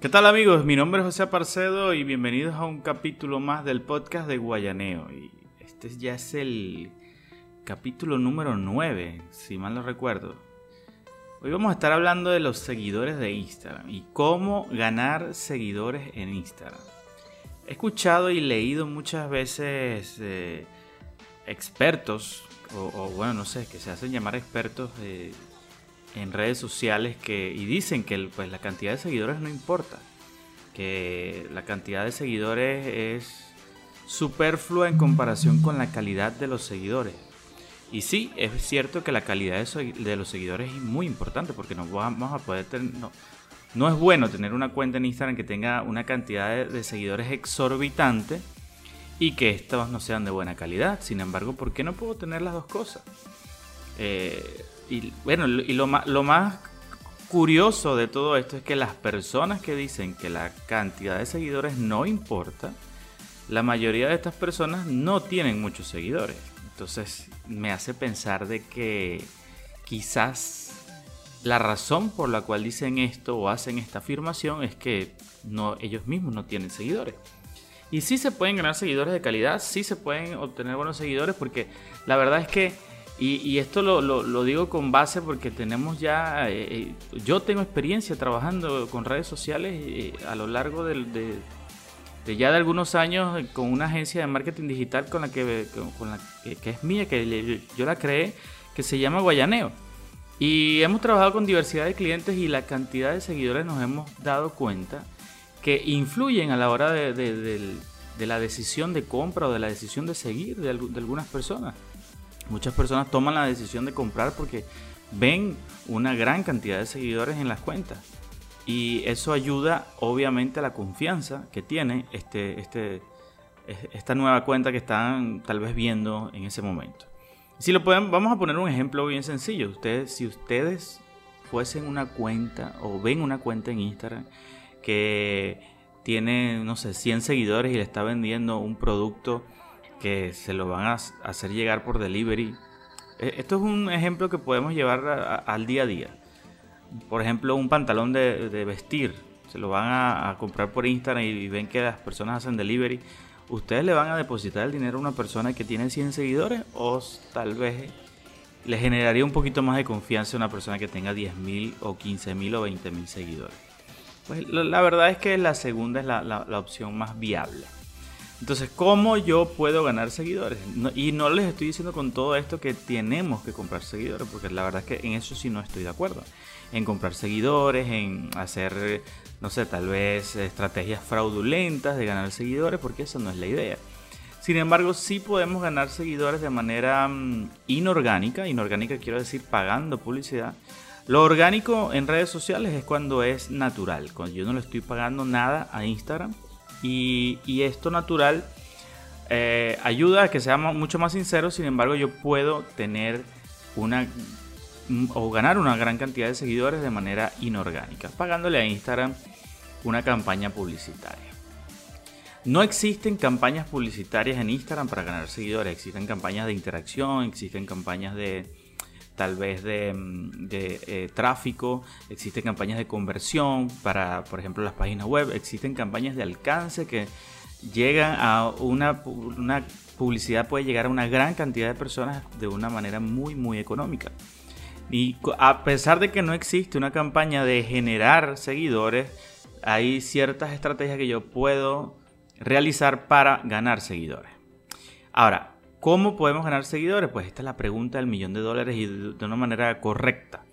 ¿Qué tal amigos? Mi nombre es José Parcedo y bienvenidos a un capítulo más del podcast de Guayaneo. Y este ya es el capítulo número 9, si mal no recuerdo. Hoy vamos a estar hablando de los seguidores de Instagram y cómo ganar seguidores en Instagram. He escuchado y leído muchas veces eh, expertos, o, bueno, no sé, que se hacen llamar expertos de en redes sociales que y dicen que pues la cantidad de seguidores no importa, que la cantidad de seguidores es superflua en comparación con la calidad de los seguidores. Y sí, es cierto que la calidad de, los seguidores es muy importante porque no vamos a poder tener, no, no es bueno tener una cuenta en Instagram que tenga una cantidad de, seguidores exorbitante y que estos no sean de buena calidad. Sin embargo, ¿por qué no puedo tener las dos cosas? Eh, y bueno, y lo más, lo más curioso de todo esto es que las personas que dicen que la cantidad de seguidores no importa, la mayoría de estas personas no tienen muchos seguidores. Entonces me hace pensar de que quizás la razón por la cual dicen esto o hacen esta afirmación es que no, ellos mismos no tienen seguidores. Y sí se pueden ganar seguidores de calidad, sí se pueden obtener buenos seguidores porque la verdad es que y, esto lo, digo con base porque tenemos ya, eh, eh, yo tengo experiencia trabajando con redes sociales eh, a lo largo de, ya de algunos años con una agencia de marketing digital con la que, con la que, es mía, que yo la creé, que se llama Guayaneo. Y hemos trabajado con diversidad de clientes y la cantidad de seguidores nos hemos dado cuenta que influyen a la hora de, la decisión de compra o de la decisión de seguir de algunas personas. Muchas personas toman la decisión de comprar porque ven una gran cantidad de seguidores en las cuentas. Y eso ayuda obviamente a la confianza que tiene este, este, esta nueva cuenta que están tal vez viendo en ese momento. Si lo pueden, vamos a poner un ejemplo bien sencillo. Ustedes, si ustedes fuesen una cuenta o ven una cuenta en Instagram que tiene, no sé, 100 seguidores y le está vendiendo un producto que se lo van a hacer llegar por delivery. E, esto es un ejemplo que podemos llevar al día a día. Por ejemplo, un pantalón de, vestir. Se lo van a, comprar por Instagram y ven que las personas hacen delivery. ¿Ustedes le van a depositar el dinero a una persona que tiene 100 seguidores? O tal vez le generaría un poquito más de confianza a una persona que tenga 10.000 o 15.000 o 20.000 seguidores. Pues la verdad es que la segunda es la opción más viable. Entonces, ¿cómo yo puedo ganar seguidores? y no les estoy diciendo con todo esto que tenemos que comprar seguidores, porque la verdad es que en eso sí no estoy de acuerdo. En comprar seguidores, en hacer, no sé, tal vez estrategias fraudulentas de ganar seguidores, porque esa no es la idea. Sin embargo, sí podemos ganar seguidores de manera mm, inorgánica. Inorgánica quiero decir pagando publicidad. Lo orgánico en redes sociales es cuando es natural, cuando yo no le estoy pagando nada a Instagram y, esto natural eh, ayuda a que sea mucho más sincero, sin embargo yo puedo tener una o ganar una gran cantidad de seguidores de manera inorgánica, pagándole a Instagram una campaña publicitaria. No existen campañas publicitarias en Instagram para ganar seguidores, existen campañas de interacción, existen campañas de, tal vez de, mm, eh, tráfico, existen campañas de conversión para, por ejemplo, las páginas web, existen campañas de alcance que llegan a una, una publicidad puede llegar a una gran cantidad de personas de una manera muy, muy económica. Y a pesar de que no existe una campaña de generar seguidores, hay ciertas estrategias que yo puedo realizar para ganar seguidores. Ahora, ¿Cómo podemos ganar seguidores? Pues esta es la pregunta del millón de dólares y de una manera correcta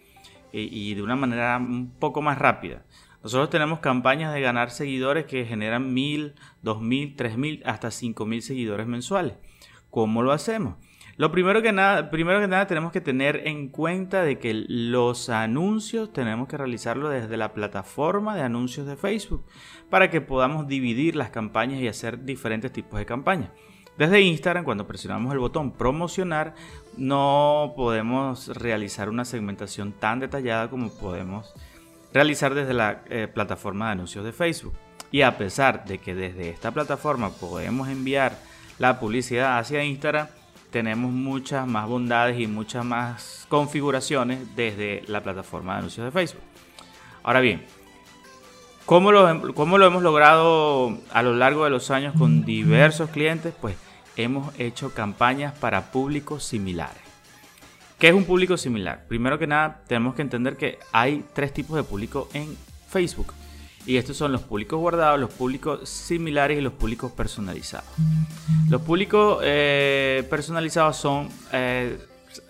y de una manera un poco más rápida. Nosotros tenemos campañas de ganar seguidores que generan mil, dos mil, tres mil, hasta cinco mil seguidores mensuales. ¿Cómo lo hacemos? Lo primero que nada, primero que nada tenemos que tener en cuenta de que los anuncios tenemos que realizarlo desde la plataforma de anuncios de Facebook para que podamos dividir las campañas y hacer diferentes tipos de campañas. Desde Instagram, cuando presionamos el botón promocionar, no podemos realizar una segmentación tan detallada como podemos realizar desde la eh, plataforma de anuncios de Facebook. Y a pesar de que desde esta plataforma podemos enviar la publicidad hacia Instagram, tenemos muchas más bondades y muchas más configuraciones desde la plataforma de anuncios de Facebook. Ahora bien, ¿Cómo lo, ¿Cómo lo hemos logrado a lo largo de los años con diversos clientes? Pues hemos hecho campañas para públicos similares. ¿Qué es un público similar? Primero que nada, tenemos que entender que hay tres tipos de público en Facebook. Y estos son los públicos guardados, los públicos similares y los públicos personalizados. Los públicos eh, personalizados son eh,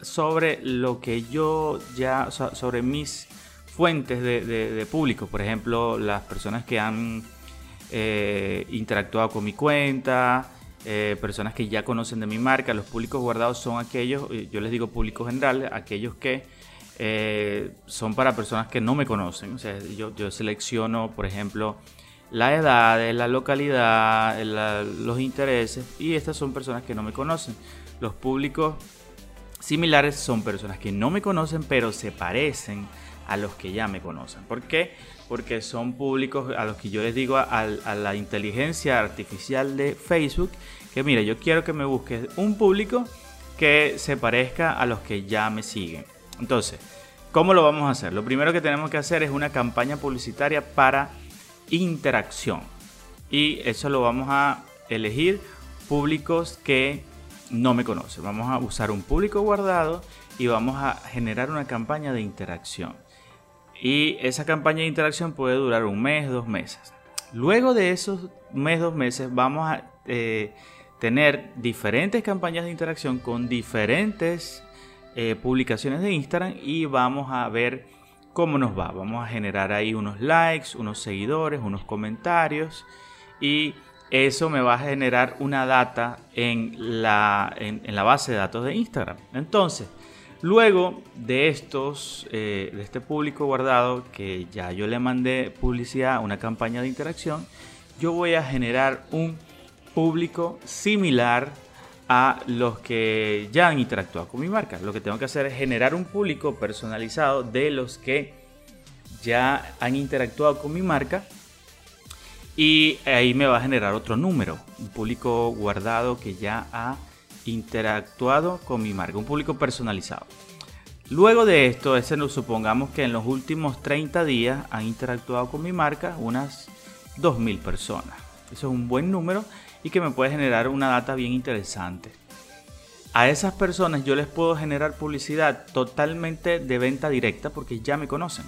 sobre lo que yo ya, sobre mis fuentes de, público, por ejemplo, las personas que han eh, interactuado con mi cuenta, eh, personas que ya conocen de mi marca, los públicos guardados son aquellos, eh, yo les digo público general, aquellos que son para personas que no me conocen. O sea, yo, yo selecciono, por ejemplo, la edad, la localidad, los intereses y estas son personas que no me conocen. Los públicos similares son personas que no me conocen pero se parecen a los que ya me conocen. ¿Por qué? Porque son públicos a los que yo les digo a, la inteligencia artificial de Facebook que mira, yo quiero que me busques un público que se parezca a los que ya me siguen. Entonces, ¿cómo lo vamos a hacer? Lo primero que tenemos que hacer es una campaña publicitaria para interacción. Y eso lo vamos a elegir públicos que no me conocen. Vamos a usar un público guardado y vamos a generar una campaña de interacción. Y esa campaña de interacción puede durar un mes, dos meses. Luego de esos mes, dos meses, vamos a eh, tener diferentes campañas de interacción con diferentes eh, publicaciones de Instagram y vamos a ver cómo nos va. Vamos a generar ahí unos likes, unos seguidores, unos comentarios y eso me va a generar una data en la, en la base de datos de Instagram. Entonces, Luego de estos, eh, de este público guardado, que ya yo le mandé publicidad, una campaña de interacción, yo voy a generar un público similar a los que ya han interactuado con mi marca. Lo que tengo que hacer es generar un público personalizado de los que ya han interactuado con mi marca y ahí me va a generar otro número, un público guardado que ya ha interactuado con mi marca, un público personalizado. Luego de esto, ese nos supongamos que en los últimos 30 días han interactuado con mi marca unas 2.000 personas. Eso es un buen número y que me puede generar una data bien interesante. A esas personas yo les puedo generar publicidad totalmente de venta directa porque ya me conocen.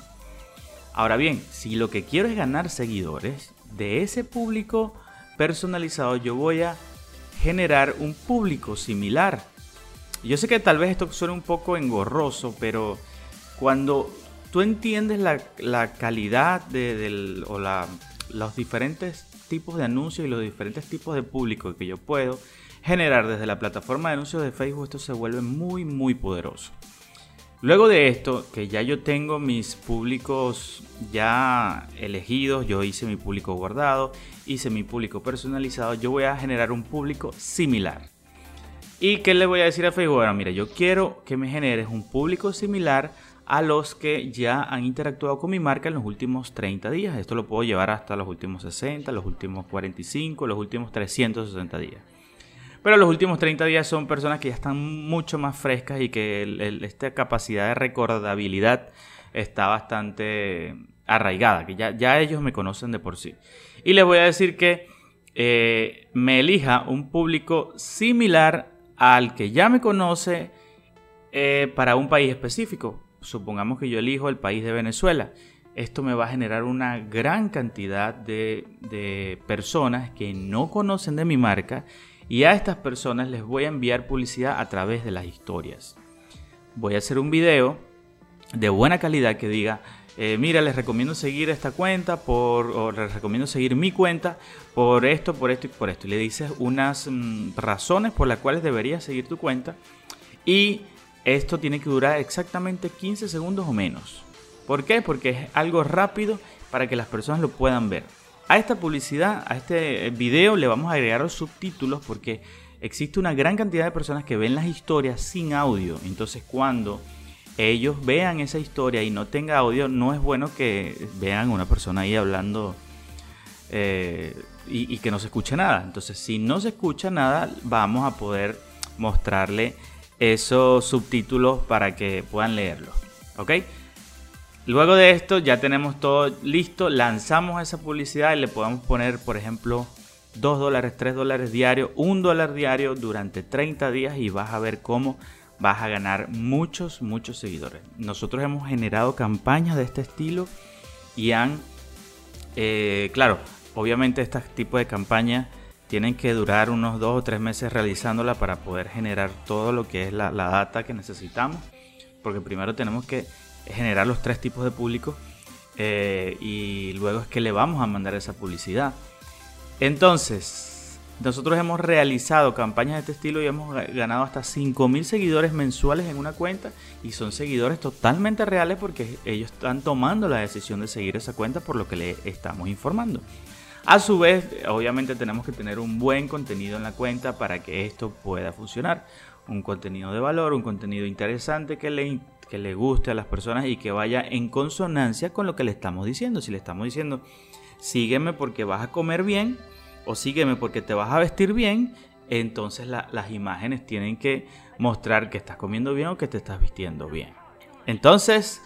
Ahora bien, si lo que quiero es ganar seguidores, de ese público personalizado yo voy a generar un público similar. Yo sé que tal vez esto suene un poco engorroso, pero cuando tú entiendes la, calidad de, o los diferentes tipos de anuncios y los diferentes tipos de público que yo puedo generar desde la plataforma de anuncios de Facebook, esto se vuelve muy, muy poderoso. Luego de esto, que ya yo tengo mis públicos ya elegidos, yo hice mi público guardado, hice mi público personalizado, yo voy a generar un público similar. ¿Y qué le voy a decir a Facebook? Bueno, mira, yo quiero que me generes un público similar a los que ya han interactuado con mi marca en los últimos 30 días. Esto lo puedo llevar hasta los últimos 60, los últimos 45, los últimos 360 días. Pero los últimos 30 días son personas que ya están mucho más frescas y que esta capacidad de recordabilidad está bastante arraigada, que ya, ellos me conocen de por sí. Y les voy a decir que eh, me elija un público similar al que ya me conoce eh, para un país específico. Supongamos que yo elijo el país de Venezuela. Esto me va a generar una gran cantidad de, de personas que no conocen de mi marca y a estas personas les voy a enviar publicidad a través de las historias. Voy a hacer un video de buena calidad que diga, eh, mira, les recomiendo seguir esta cuenta por, o les recomiendo seguir mi cuenta por esto, por esto y por esto. Y le dices unas mm, razones por las cuales deberías seguir tu cuenta. Y esto tiene que durar exactamente 15 segundos o menos. ¿Por qué? Porque es algo rápido para que las personas lo puedan ver. A esta publicidad, a este video le vamos a agregar los subtítulos porque existe una gran cantidad de personas que ven las historias sin audio. Entonces cuando ellos vean esa historia y no tenga audio, no es bueno que vean una persona ahí hablando eh, y, que no se escuche nada. Entonces si no se escucha nada, vamos a poder mostrarle esos subtítulos para que puedan leerlo. ¿Ok? Luego de esto ya tenemos todo listo, lanzamos esa publicidad y le podemos poner, por ejemplo, 2 dólares, 3 dólares diarios, 1 dólar diario durante 30 días y vas a ver cómo vas a ganar muchos, muchos seguidores. Nosotros hemos generado campañas de este estilo y han, eh, claro, obviamente este tipo de campañas tienen que durar unos 2 o 3 meses realizándola para poder generar todo lo que es la, la data que necesitamos. Porque primero tenemos que generar los tres tipos de público eh, y luego es que le vamos a mandar esa publicidad. Entonces, nosotros hemos realizado campañas de este estilo y hemos ganado hasta 5.000 seguidores mensuales en una cuenta y son seguidores totalmente reales porque ellos están tomando la decisión de seguir esa cuenta por lo que le estamos informando. A su vez, obviamente tenemos que tener un buen contenido en la cuenta para que esto pueda funcionar. Un contenido de valor, un contenido interesante que le que le guste a las personas y que vaya en consonancia con lo que le estamos diciendo. Si le estamos diciendo, sígueme porque vas a comer bien o sígueme porque te vas a vestir bien, entonces las imágenes tienen que mostrar que estás comiendo bien o que te estás vistiendo bien. Entonces,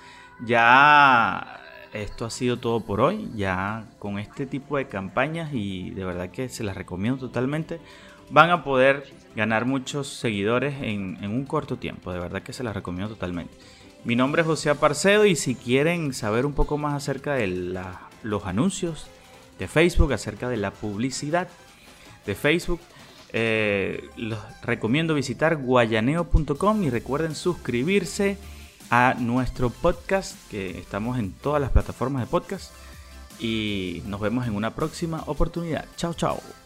ya esto ha sido todo por hoy. Ya con este tipo de campañas y de verdad que se las recomiendo totalmente, van a poder ganar muchos seguidores en, un corto tiempo. De verdad que se las recomiendo totalmente. Mi nombre es José Parcedo y si quieren saber un poco más acerca de los anuncios de Facebook, acerca de la publicidad de Facebook, eh, los recomiendo visitar guayaneo.com y recuerden suscribirse a nuestro podcast, que estamos en todas las plataformas de podcast. Y nos vemos en una próxima oportunidad. Chao, chao.